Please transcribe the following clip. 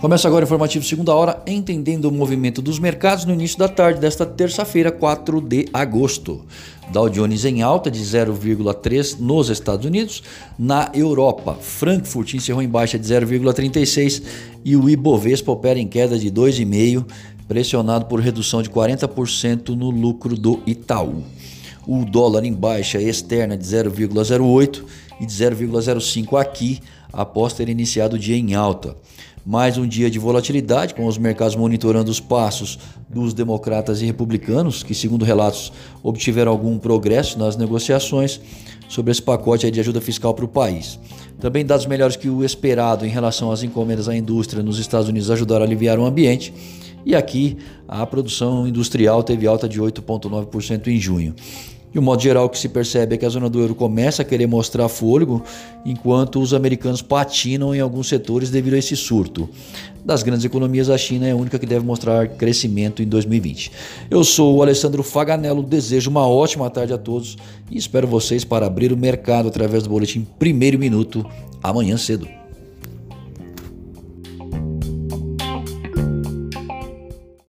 Começa agora o informativo segunda hora, entendendo o movimento dos mercados no início da tarde desta terça-feira, 4 de agosto. Dow Jones em alta de 0,3 nos Estados Unidos, na Europa, Frankfurt encerrou em baixa de 0,36 e o Ibovespa opera em queda de 2,5, pressionado por redução de 40% no lucro do Itaú. O dólar em baixa externa de 0,08 e de 0,05 aqui, após ter iniciado o dia em alta. Mais um dia de volatilidade, com os mercados monitorando os passos dos democratas e republicanos, que, segundo relatos, obtiveram algum progresso nas negociações sobre esse pacote de ajuda fiscal para o país. Também dados melhores que o esperado em relação às encomendas à indústria nos Estados Unidos ajudaram a aliviar o ambiente. E aqui a produção industrial teve alta de 8,9% em junho. De um modo geral, o que se percebe é que a zona do euro começa a querer mostrar fôlego, enquanto os americanos patinam em alguns setores devido a esse surto. Das grandes economias, a China é a única que deve mostrar crescimento em 2020. Eu sou o Alessandro Faganello, desejo uma ótima tarde a todos e espero vocês para abrir o mercado através do boletim Primeiro Minuto amanhã cedo.